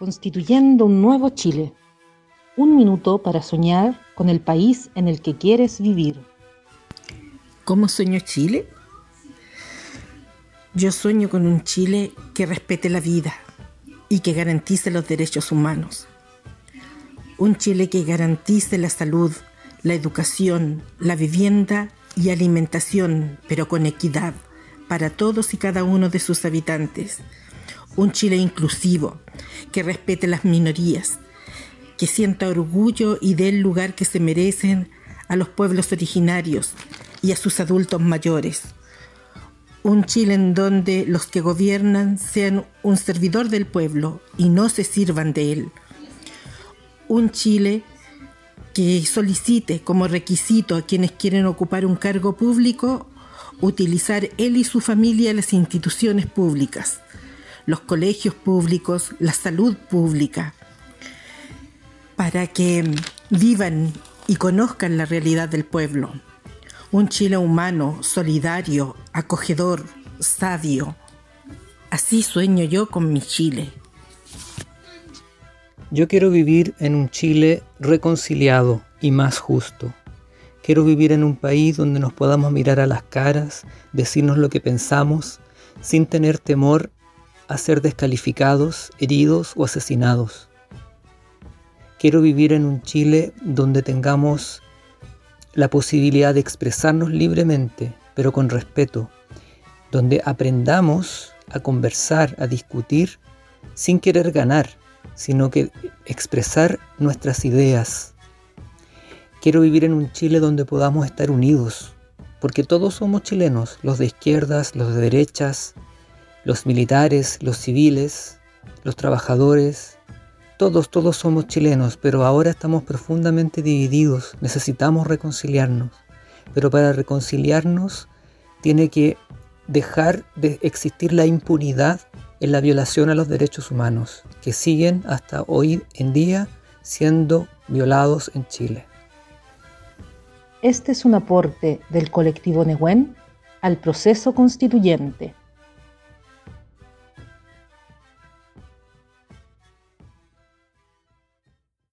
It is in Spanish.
constituyendo un nuevo Chile. Un minuto para soñar con el país en el que quieres vivir. ¿Cómo sueño Chile? Yo sueño con un Chile que respete la vida y que garantice los derechos humanos. Un Chile que garantice la salud, la educación, la vivienda y alimentación, pero con equidad para todos y cada uno de sus habitantes un Chile inclusivo, que respete las minorías, que sienta orgullo y dé el lugar que se merecen a los pueblos originarios y a sus adultos mayores. Un Chile en donde los que gobiernan sean un servidor del pueblo y no se sirvan de él. Un Chile que solicite como requisito a quienes quieren ocupar un cargo público utilizar él y su familia las instituciones públicas los colegios públicos, la salud pública, para que vivan y conozcan la realidad del pueblo. Un Chile humano, solidario, acogedor, sabio. Así sueño yo con mi Chile. Yo quiero vivir en un Chile reconciliado y más justo. Quiero vivir en un país donde nos podamos mirar a las caras, decirnos lo que pensamos, sin tener temor a ser descalificados, heridos o asesinados. Quiero vivir en un Chile donde tengamos la posibilidad de expresarnos libremente, pero con respeto, donde aprendamos a conversar, a discutir, sin querer ganar, sino que expresar nuestras ideas. Quiero vivir en un Chile donde podamos estar unidos, porque todos somos chilenos, los de izquierdas, los de derechas, los militares, los civiles, los trabajadores, todos, todos somos chilenos, pero ahora estamos profundamente divididos, necesitamos reconciliarnos. Pero para reconciliarnos tiene que dejar de existir la impunidad en la violación a los derechos humanos, que siguen hasta hoy en día siendo violados en Chile. Este es un aporte del colectivo Nehuen al proceso constituyente